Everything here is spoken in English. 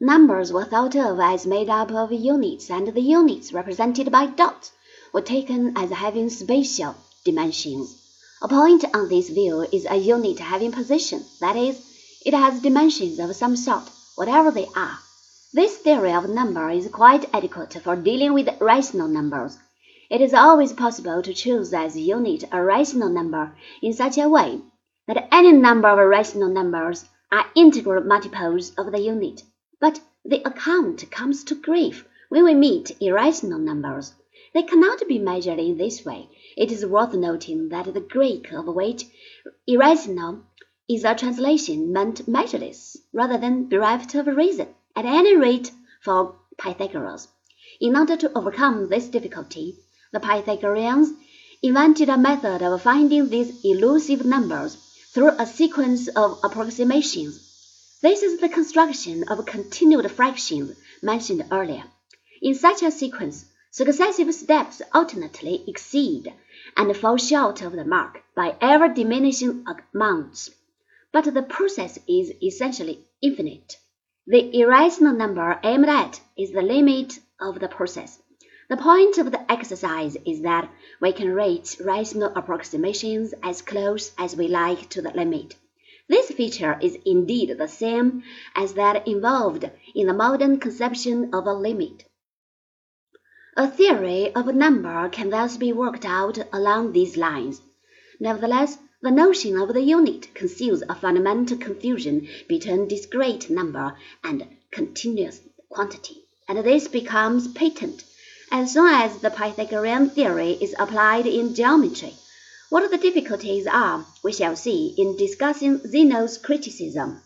Numbers were thought of as made up of units, and the units, represented by dots, were taken as having spatial dimensions. A point on this view is a unit having position, that is, it has dimensions of some sort, whatever they are. This theory of number is quite adequate for dealing with rational numbers. It is always possible to choose as unit a rational number in such a way that any number of rational numbers are integral multiples of the unit. But the account comes to grief when we meet irrational numbers. They cannot be measured in this way. It is worth noting that the Greek of which irrational is a translation meant measureless rather than bereft of reason, at any rate for Pythagoras. In order to overcome this difficulty, the Pythagoreans invented a method of finding these elusive numbers through a sequence of approximations. This is the construction of continued fractions mentioned earlier. In such a sequence, successive steps alternately exceed and fall short of the mark by ever diminishing amounts. But the process is essentially infinite. The irrational number aimed at is the limit of the process. The point of the exercise is that we can reach rational approximations as close as we like to the limit. This feature is indeed the same as that involved in the modern conception of a limit. A theory of a number can thus be worked out along these lines. Nevertheless, the notion of the unit conceals a fundamental confusion between discrete number and continuous quantity, and this becomes patent as soon as the Pythagorean theory is applied in geometry. What the difficulties are, we shall see in discussing Zeno's criticism.